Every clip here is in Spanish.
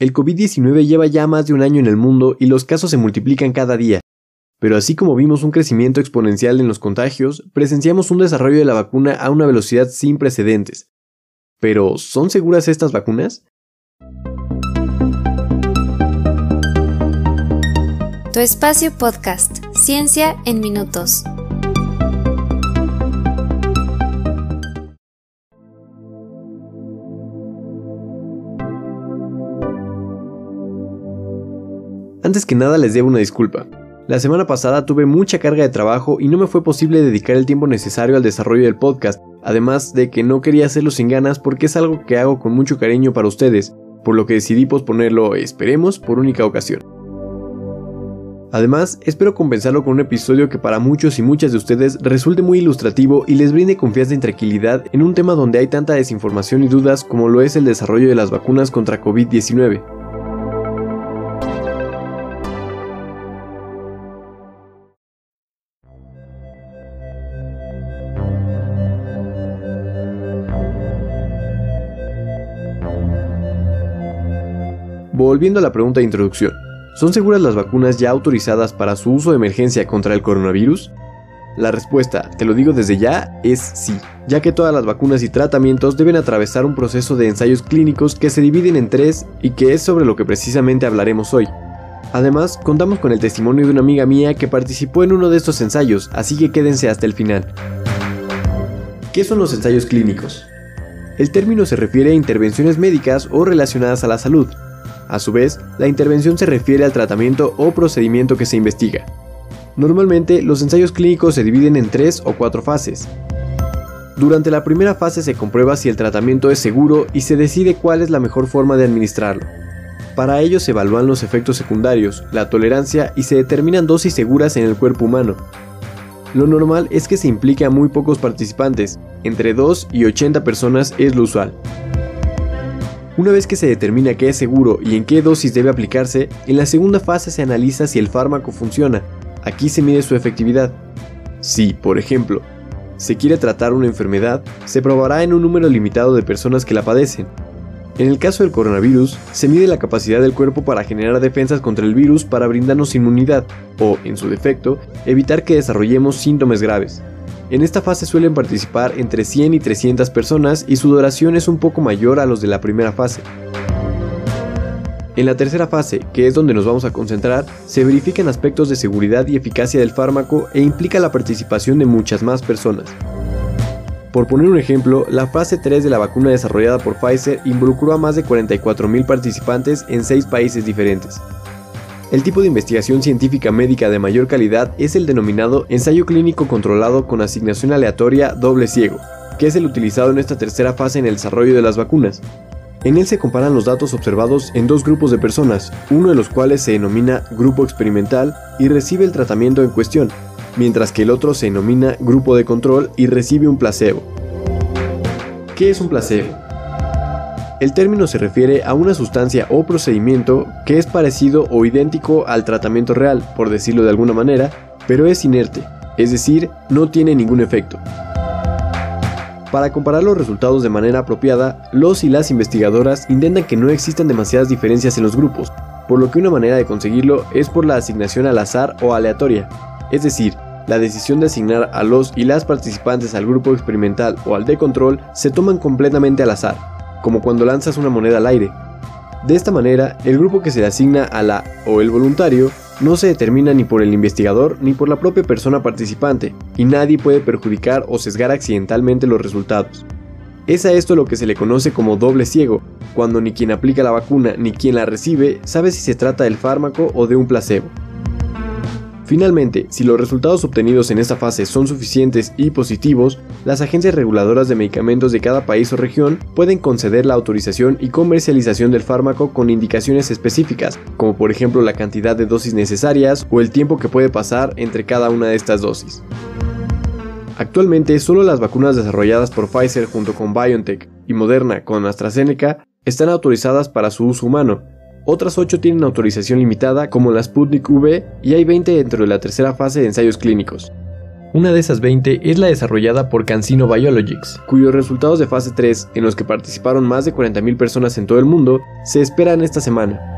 El COVID-19 lleva ya más de un año en el mundo y los casos se multiplican cada día. Pero así como vimos un crecimiento exponencial en los contagios, presenciamos un desarrollo de la vacuna a una velocidad sin precedentes. Pero, ¿son seguras estas vacunas? Tu espacio podcast, Ciencia en Minutos. Antes que nada les debo una disculpa. La semana pasada tuve mucha carga de trabajo y no me fue posible dedicar el tiempo necesario al desarrollo del podcast, además de que no quería hacerlo sin ganas porque es algo que hago con mucho cariño para ustedes, por lo que decidí posponerlo, esperemos, por única ocasión. Además, espero compensarlo con un episodio que para muchos y muchas de ustedes resulte muy ilustrativo y les brinde confianza y tranquilidad en un tema donde hay tanta desinformación y dudas como lo es el desarrollo de las vacunas contra COVID-19. Volviendo a la pregunta de introducción, ¿son seguras las vacunas ya autorizadas para su uso de emergencia contra el coronavirus? La respuesta, te lo digo desde ya, es sí, ya que todas las vacunas y tratamientos deben atravesar un proceso de ensayos clínicos que se dividen en tres y que es sobre lo que precisamente hablaremos hoy. Además, contamos con el testimonio de una amiga mía que participó en uno de estos ensayos, así que quédense hasta el final. ¿Qué son los ensayos clínicos? El término se refiere a intervenciones médicas o relacionadas a la salud, a su vez, la intervención se refiere al tratamiento o procedimiento que se investiga. Normalmente, los ensayos clínicos se dividen en tres o cuatro fases. Durante la primera fase se comprueba si el tratamiento es seguro y se decide cuál es la mejor forma de administrarlo. Para ello se evalúan los efectos secundarios, la tolerancia y se determinan dosis seguras en el cuerpo humano. Lo normal es que se implique a muy pocos participantes, entre 2 y 80 personas es lo usual. Una vez que se determina qué es seguro y en qué dosis debe aplicarse, en la segunda fase se analiza si el fármaco funciona. Aquí se mide su efectividad. Si, por ejemplo, se quiere tratar una enfermedad, se probará en un número limitado de personas que la padecen. En el caso del coronavirus, se mide la capacidad del cuerpo para generar defensas contra el virus para brindarnos inmunidad, o, en su defecto, evitar que desarrollemos síntomas graves. En esta fase suelen participar entre 100 y 300 personas y su duración es un poco mayor a los de la primera fase. En la tercera fase, que es donde nos vamos a concentrar, se verifican aspectos de seguridad y eficacia del fármaco e implica la participación de muchas más personas. Por poner un ejemplo, la fase 3 de la vacuna desarrollada por Pfizer involucró a más de 44.000 participantes en 6 países diferentes. El tipo de investigación científica médica de mayor calidad es el denominado ensayo clínico controlado con asignación aleatoria doble ciego, que es el utilizado en esta tercera fase en el desarrollo de las vacunas. En él se comparan los datos observados en dos grupos de personas, uno de los cuales se denomina grupo experimental y recibe el tratamiento en cuestión, mientras que el otro se denomina grupo de control y recibe un placebo. ¿Qué es un placebo? El término se refiere a una sustancia o procedimiento que es parecido o idéntico al tratamiento real, por decirlo de alguna manera, pero es inerte, es decir, no tiene ningún efecto. Para comparar los resultados de manera apropiada, los y las investigadoras intentan que no existan demasiadas diferencias en los grupos, por lo que una manera de conseguirlo es por la asignación al azar o aleatoria, es decir, la decisión de asignar a los y las participantes al grupo experimental o al de control se toman completamente al azar, como cuando lanzas una moneda al aire. De esta manera, el grupo que se le asigna a la o el voluntario no se determina ni por el investigador ni por la propia persona participante, y nadie puede perjudicar o sesgar accidentalmente los resultados. Es a esto lo que se le conoce como doble ciego, cuando ni quien aplica la vacuna ni quien la recibe sabe si se trata del fármaco o de un placebo. Finalmente, si los resultados obtenidos en esta fase son suficientes y positivos, las agencias reguladoras de medicamentos de cada país o región pueden conceder la autorización y comercialización del fármaco con indicaciones específicas, como por ejemplo la cantidad de dosis necesarias o el tiempo que puede pasar entre cada una de estas dosis. Actualmente, solo las vacunas desarrolladas por Pfizer junto con BioNTech y Moderna con AstraZeneca están autorizadas para su uso humano, otras 8 tienen autorización limitada como la Sputnik V y hay 20 dentro de la tercera fase de ensayos clínicos. Una de esas 20 es la desarrollada por Cancino Biologics, cuyos resultados de fase 3, en los que participaron más de 40.000 personas en todo el mundo, se esperan esta semana.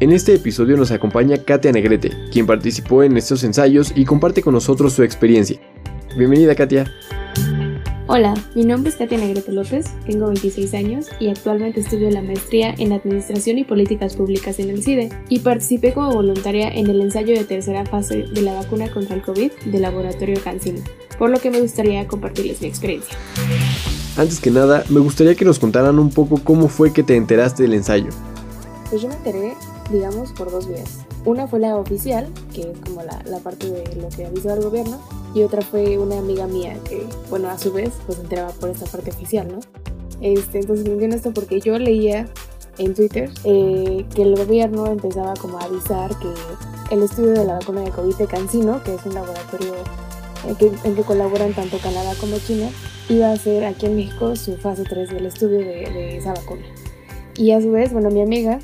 En este episodio nos acompaña Katia Negrete, quien participó en estos ensayos y comparte con nosotros su experiencia. Bienvenida Katia. Hola, mi nombre es Katia Negrete López, tengo 26 años y actualmente estudio la maestría en Administración y Políticas Públicas en el CIDE y participé como voluntaria en el ensayo de tercera fase de la vacuna contra el COVID del laboratorio CanSino, por lo que me gustaría compartirles mi experiencia. Antes que nada, me gustaría que nos contaran un poco cómo fue que te enteraste del ensayo. Pues yo me enteré digamos, por dos vías. Una fue la oficial, que es como la, la parte de lo que avisó al gobierno, y otra fue una amiga mía que, bueno, a su vez, pues enteraba por esta parte oficial, ¿no? Este, entonces me entiendo esto porque yo leía en Twitter eh, que el gobierno empezaba como a avisar que el estudio de la vacuna de COVID de CanSino, que es un laboratorio en que, en que, colaboran tanto Canadá como China, iba a hacer aquí en México su fase 3 del estudio de, de esa vacuna. Y a su vez, bueno, mi amiga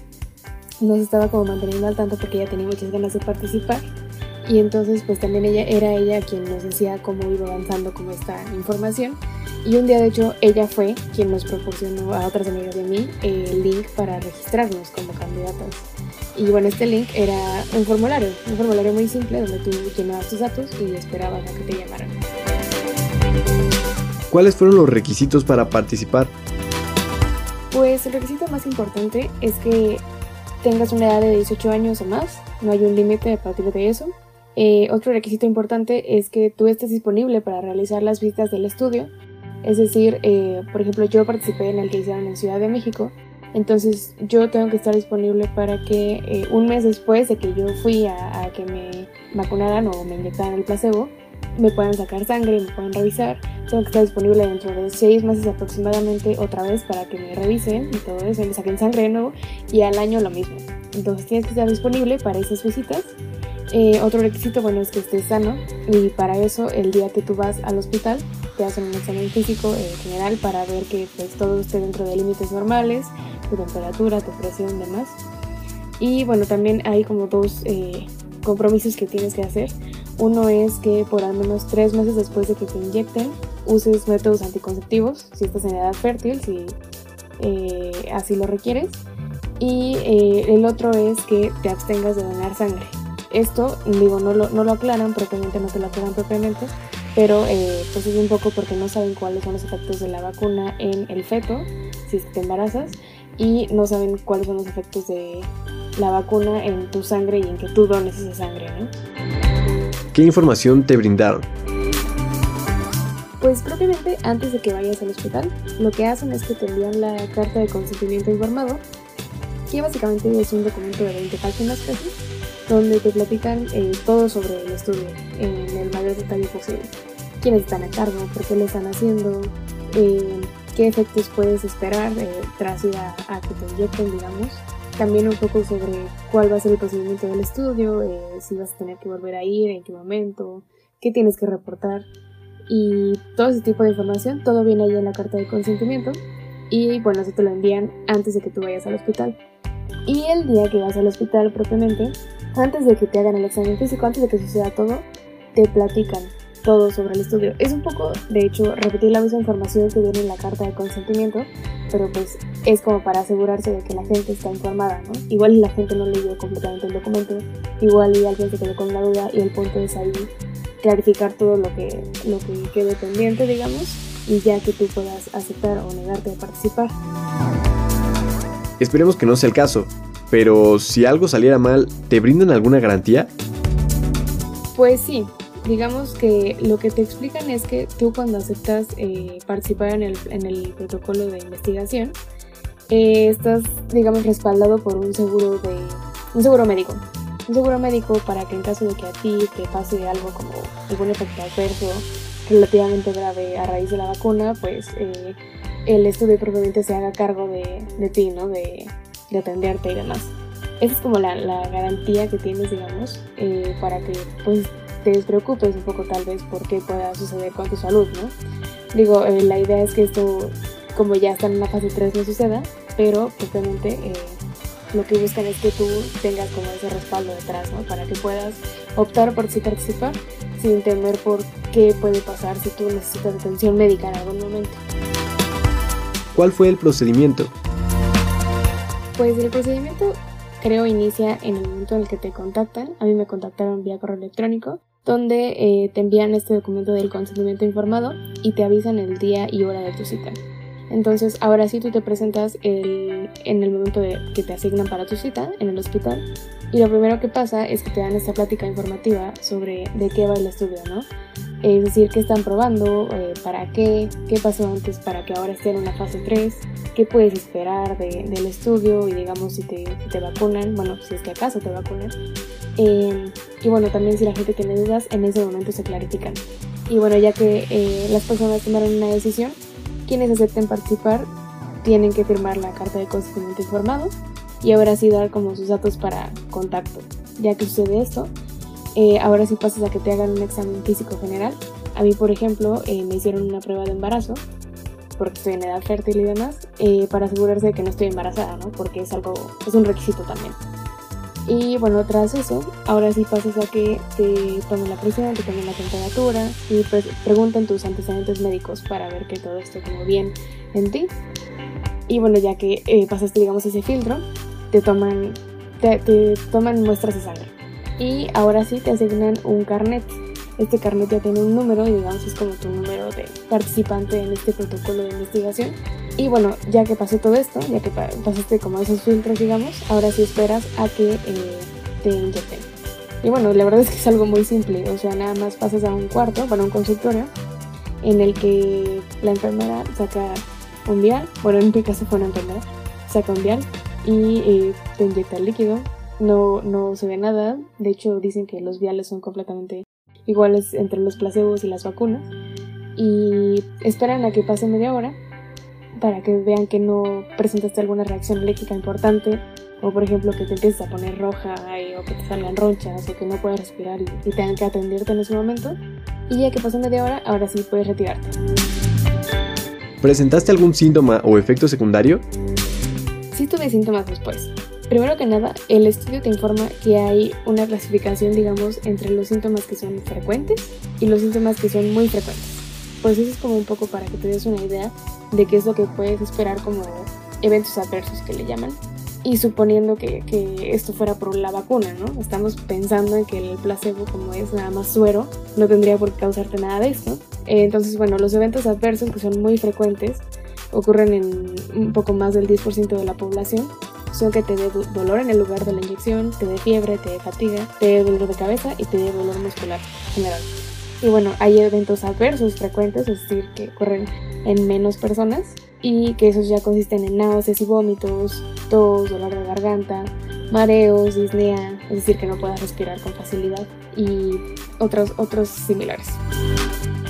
no se estaba como manteniendo al tanto porque ella tenía muchas ganas de participar. Y entonces pues también ella era ella quien nos decía cómo iba avanzando como esta información. Y un día de hecho ella fue quien nos proporcionó a otras amigas de mí el link para registrarnos como candidatas. Y bueno este link era un formulario un formulario muy simple donde tú llenabas tus datos y esperabas a que te llamaran. ¿Cuáles fueron los requisitos para participar? Pues el requisito más importante es que tengas una edad de 18 años o más, no hay un límite a partir de eso. Eh, otro requisito importante es que tú estés disponible para realizar las visitas del estudio. Es decir, eh, por ejemplo, yo participé en el que hicieron en Ciudad de México, entonces yo tengo que estar disponible para que eh, un mes después de que yo fui a, a, que me vacunaran o me inyectaran el placebo, me puedan sacar sangre, me puedan revisar. Tengo que estar disponible dentro de seis meses aproximadamente otra vez para que me revisen y todo eso, me saquen sangre de nuevo y al año lo mismo. Entonces tienes que estar disponible para esas visitas. Eh, otro requisito, bueno, es que estés sano y para eso el día que tú vas al hospital te hacen un examen físico eh, general para ver que pues, todo esté dentro de límites normales, tu temperatura, tu presión, demás. Y bueno, también hay como dos eh, compromisos que tienes que hacer. Uno es que por al menos tres meses después de que te inyecten uses métodos anticonceptivos si estás en edad fértil, si eh, así lo requieres. Y eh, el otro es que te abstengas de donar sangre. Esto, digo, no lo, no lo aclaran propiamente, no te lo aclaran propiamente, pero eh, pues es un poco porque no saben cuáles son los efectos de la vacuna en el feto, si te embarazas, y no saben cuáles son los efectos de la vacuna en tu sangre y en que tú dones esa sangre, ¿no? ¿Qué información te brindaron? Pues propiamente antes de que vayas al hospital, lo que hacen es que te envían la carta de consentimiento informado, que básicamente es un documento de 20 páginas casi, donde te platican eh, todo sobre el estudio en el mayor detalle posible. Quiénes están a cargo, por qué lo están haciendo, eh, qué efectos puedes esperar eh, tras ir a, a, que te inyecten, digamos. También un poco sobre cuál va a ser el procedimiento del estudio, eh, si vas a tener que volver a ir, en qué momento, qué tienes que reportar. Y todo ese tipo de información, todo viene ahí en la carta de consentimiento. Y bueno, eso te lo envían antes de que tú vayas al hospital. Y el día que vas al hospital propiamente, antes de que te hagan el examen físico, antes de que suceda todo, te platican todo sobre el estudio. Es un poco, de hecho, repetir la misma información que viene en la carta de consentimiento, pero pues es como para asegurarse de que la gente está informada, ¿no? Igual la gente no leyó completamente el documento, igual y alguien se quedó con la duda y el punto es ahí clarificar todo lo que, lo que quede pendiente, digamos, y ya que tú puedas aceptar o negarte a participar. Esperemos que no sea el caso, pero si algo saliera mal, ¿te brindan alguna garantía? Pues sí, digamos que lo que te explican es que tú cuando aceptas eh, participar en el, en el, protocolo de investigación, eh, estás, digamos, respaldado por un seguro de un seguro médico. Un seguro médico para que en caso de que a ti te pase algo como algún efecto adverso relativamente grave a raíz de la vacuna, pues eh, el estudio propiamente se haga cargo de, de ti, ¿no? De, de atenderte y demás. esa es como la, garantía que tienes, digamos, eh, para que pues te despreocupes un poco tal vez por qué pueda suceder con tu salud, ¿no? Digo, eh, la idea es que esto, como ya está en la fase 3, no suceda, pero obviamente eh, lo que buscan es que tú tengas como ese respaldo detrás, ¿no? Para que puedas optar por sí participar sin temer por qué puede pasar si tú necesitas atención médica en algún momento. ¿Cuál fue el procedimiento? Pues el procedimiento creo inicia en el momento en el que te contactan. A mí me contactaron vía correo electrónico, donde eh, te envían este documento del consentimiento informado y te avisan el día y hora de tu cita. Entonces, ahora sí tú te presentas en el momento de que te asignan para tu cita en el hospital y lo primero que pasa es que te dan esta plática informativa sobre de qué va el estudio, ¿no? Es decir, qué están probando, eh, para qué, qué pasó antes para que ahora esté en una fase 3, qué puedes esperar del estudio y digamos si te, te, vacunan, bueno, si es que acaso te vacunan. Em, y bueno, también si la gente tiene dudas, en ese momento se clarifican. Y bueno, ya que eh, las personas tomaron una decisión, quienes acepten participar tienen que firmar la carta de consentimiento informado y ahora sí dar como sus datos para contacto. Ya que sucede esto, eh, ahora sí pasas a que te hagan un examen físico general. A mí, por ejemplo, eh, me hicieron una prueba de embarazo, porque estoy en edad fértil y demás, eh, para asegurarse de que no estoy embarazada, ¿no? Porque es algo, es un requisito también. Y bueno, tras eso, ahora sí pasas a que te tomen la presión, te tomen la temperatura y pues pregunten tus antecedentes médicos para ver que todo esté como bien en ti. Y bueno, ya que pasaste, digamos, ese filtro, te toman, te toman muestras de sangre y ahora sí te asignan un carnet. Este carnet ya tiene un número y digamos es como tu número de participante en este protocolo de investigación. Y bueno, ya que pasó todo esto, ya que pasaste como esos filtros, digamos, ahora sí esperas a que eh, te inyecten. Y bueno, la verdad es que es algo muy simple, o sea, nada más pasas a un cuarto, para un consultorio, en el que la enfermera saca un vial, bueno, en mi caso fue una enfermera, saca un vial y eh, te inyecta el líquido, no, no se ve nada. De hecho, dicen que los viales son completamente iguales entre los placebos y las vacunas. Y esperan a que pase media hora para que vean que no presentaste alguna reacción alérgica importante o por ejemplo que te empieces a poner roja o que te salgan ronchas o que no puedas respirar y, y, tengan que atenderte en ese momento. Y ya que pasó media hora, ahora sí puedes retirarte. ¿Presentaste algún síntoma o efecto secundario? Sí tuve síntomas después, Primero que nada, el estudio te informa que hay una clasificación, digamos, entre los síntomas que son frecuentes y los síntomas que son muy frecuentes. Pues eso es como un poco para que te des una idea de qué es lo que puedes esperar como eventos adversos que le llaman. Y suponiendo que, esto fuera por la vacuna, ¿no? Estamos pensando en que el placebo, como es nada más suero, no tendría por qué causarte nada de esto. Eh, entonces, bueno, los eventos adversos que son muy frecuentes ocurren en un poco más del 10% de la población que te dé dolor en el lugar de la inyección, te dé fiebre, te dé fatiga, te dé dolor de cabeza y te dé dolor muscular general. Y bueno, hay eventos adversos frecuentes, es decir, que ocurren en menos personas y que esos ya consisten en náuseas y vómitos, tos, dolor de garganta, mareos, disnea, es decir, que no puedas respirar con facilidad y otros, otros similares.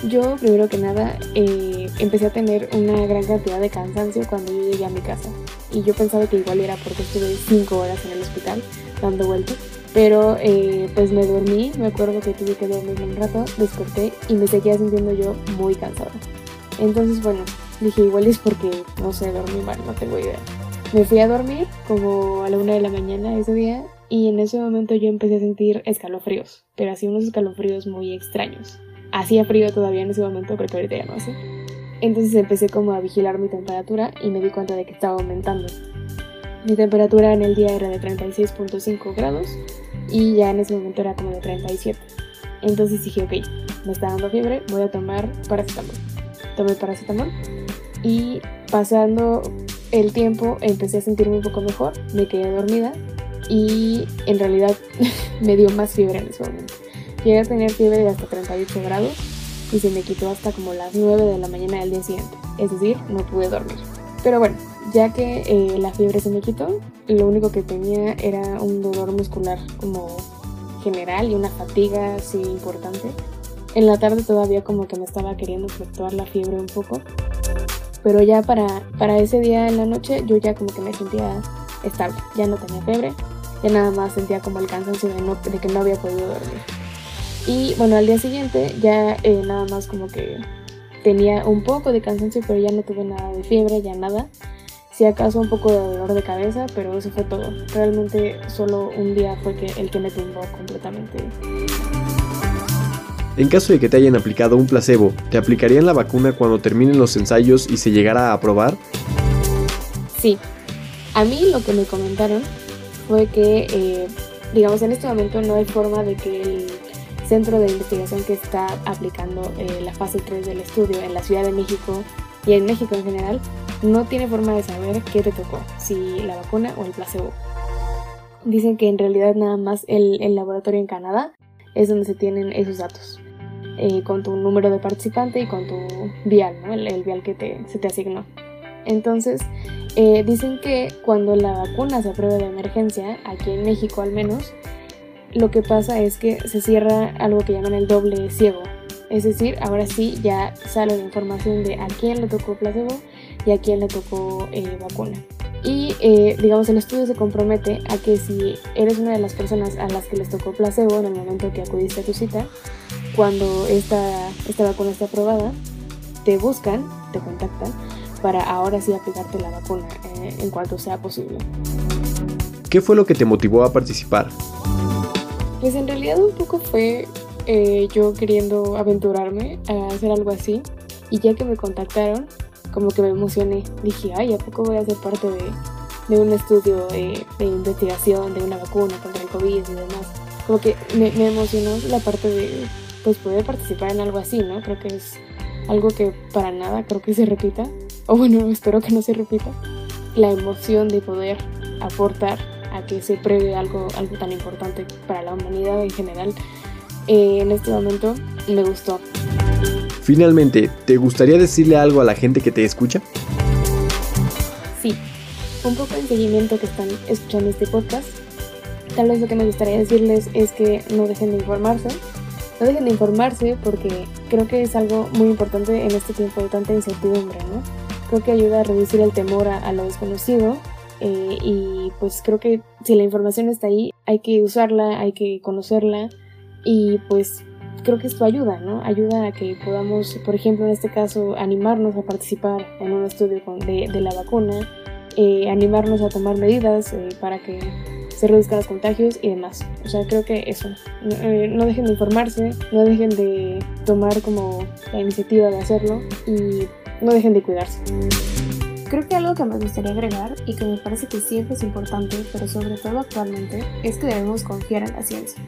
Yo, primero que nada, eh, empecé a tener una gran cantidad de cansancio cuando yo llegué a mi casa. Y yo pensaba que igual era porque estuve 5 horas en el hospital dando vueltas. Pero eh, pues me dormí, me acuerdo que tuve que dormir un rato, desperté y me seguía sintiendo yo muy cansada. Entonces, bueno, dije igual es porque, no sé, dormí mal, no tengo idea. Me fui a dormir como a la una de la mañana ese día y en ese momento yo empecé a sentir escalofríos, pero así unos escalofríos muy extraños. Hacía frío todavía en ese momento, pero que ahorita ya no hace. Entonces empecé como a vigilar mi temperatura y me di cuenta de que estaba aumentando. Mi temperatura en el día era de 36.5 grados y ya en ese momento era como de 37. Entonces dije, ok, me está dando fiebre, voy a tomar paracetamol. Tomé paracetamol y pasando el tiempo empecé a sentirme un poco mejor, me quedé dormida y en realidad me dio más fiebre en ese momento. Llegué a tener fiebre de hasta 38 grados y se me quitó hasta como las 9 de la mañana del día siguiente, es decir, no pude dormir. Pero bueno, ya que eh, la fiebre se me quitó, lo único que tenía era un dolor muscular como general y una fatiga así importante. En la tarde todavía como que me estaba queriendo fluctuar la fiebre un poco, pero ya para, para ese día en la noche yo ya como que me sentía estable, ya no tenía fiebre ya nada más sentía como el cansancio de, no, de que no había podido dormir. Y bueno, al día siguiente ya eh, nada más como que tenía un poco de cansancio, pero ya no tuve nada de fiebre, ya nada. Si acaso un poco de dolor de cabeza, pero eso fue todo. Realmente solo un día fue que el que me tumbó completamente. En caso de que te hayan aplicado un placebo, ¿te aplicarían la vacuna cuando terminen los ensayos y se llegara a aprobar? Sí. A mí lo que me comentaron fue que, eh, digamos, en este momento no hay forma de que el centro de investigación que está aplicando eh, la fase 3 del estudio en la Ciudad de México y en México en general no tiene forma de saber qué te tocó, si la vacuna o el placebo. Dicen que en realidad nada más el, laboratorio en Canadá es donde se tienen esos datos, eh, con tu número de participante y con tu vial, ¿no? el, vial que te, se te asignó. Entonces, eh, dicen que cuando la vacuna se apruebe de emergencia, aquí en México al menos, lo que pasa es que se cierra algo que llaman el doble ciego. Es decir, ahora sí ya sale la información de a quién le tocó placebo y a quién le tocó eh, vacuna. Y eh, digamos, el estudio se compromete a que si eres una de las personas a las que les tocó placebo en el momento que acudiste a tu cita, cuando esta, esta vacuna esté aprobada, te buscan, te contactan para ahora sí aplicarte la vacuna eh, en cuanto sea posible. ¿Qué fue lo que te motivó a participar? Pues en realidad un poco fue yo queriendo aventurarme a hacer algo así y ya que me contactaron como que me emocioné. Dije, ay, ¿a poco voy a ser parte de, un estudio de, investigación de una vacuna contra el COVID y demás? Como que me, emocionó la parte de pues poder participar en algo así, ¿no? Creo que es algo que para nada creo que se repita. O bueno, espero que no se repita. La emoción de poder aportar a que se pruebe algo, algo tan importante para la humanidad en general. Eh, en este momento me gustó. Finalmente, ¿te gustaría decirle algo a la gente que te escucha? Sí, un poco en seguimiento que están escuchando este podcast. Tal vez lo que me gustaría decirles es que no dejen de informarse. No dejen de informarse porque creo que es algo muy importante en este tiempo de tanta incertidumbre, ¿no? Creo que ayuda a reducir el temor a, lo desconocido eh, y pues creo que si la información está ahí hay que usarla, hay que conocerla y pues creo que esto ayuda, ¿no? Ayuda a que podamos, por ejemplo, en este caso, animarnos a participar en un estudio de, la vacuna, eh, animarnos a tomar medidas eh, para que se reduzcan los contagios y demás. O sea, creo que eso. Eh, no dejen de informarse, no dejen de tomar como la iniciativa de hacerlo y no dejen de cuidarse. Creo que algo que me gustaría agregar y que me parece que siempre es importante, pero sobre todo actualmente, es que debemos confiar en la ciencia.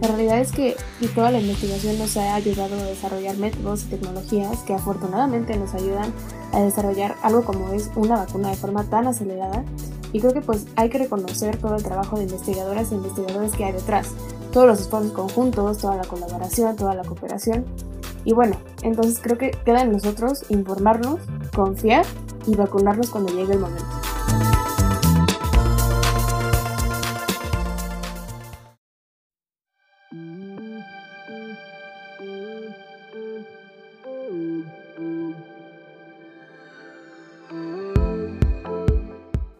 La realidad es que toda la investigación nos ha ayudado a desarrollar métodos y tecnologías que afortunadamente nos ayudan a desarrollar algo como es una vacuna de forma tan acelerada y creo que pues hay que reconocer todo el trabajo de investigadoras e investigadores que hay detrás, todos los esfuerzos conjuntos, toda la colaboración, toda la cooperación. Y bueno, entonces creo que queda en nosotros informarnos, confiar y vacunarnos cuando llegue el momento.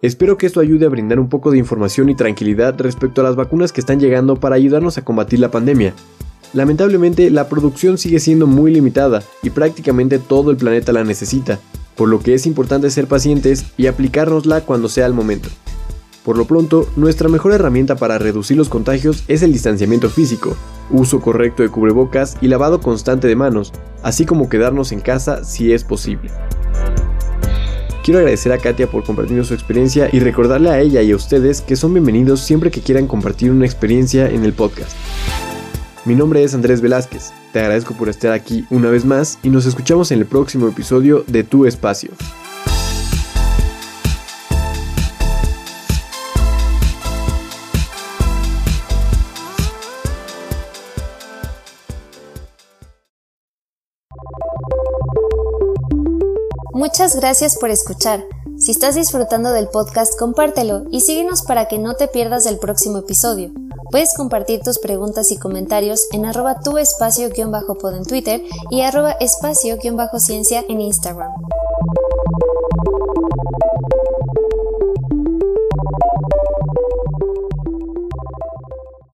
Espero que esto ayude a brindar un poco de información y tranquilidad respecto a las vacunas que están llegando para ayudarnos a combatir la pandemia. Lamentablemente, la producción sigue siendo muy limitada y prácticamente todo el planeta la necesita, por lo que es importante ser pacientes y aplicárnosla cuando sea el momento. Por lo pronto, nuestra mejor herramienta para reducir los contagios es el distanciamiento físico, uso correcto de cubrebocas y lavado constante de manos, así como quedarnos en casa si es posible. Quiero agradecer a Katia por compartir su experiencia y recordarle a ella y a ustedes que son bienvenidos siempre que quieran compartir una experiencia en el podcast. Mi nombre es Andrés Velázquez, te agradezco por estar aquí una vez más y nos escuchamos en el próximo episodio de Tu Espacio. Muchas gracias por escuchar. Si estás disfrutando del podcast, compártelo y síguenos para que no te pierdas el próximo episodio. Puedes compartir tus preguntas y comentarios en arroba tu espacio-pod en Twitter y arroba espacio-ciencia en Instagram.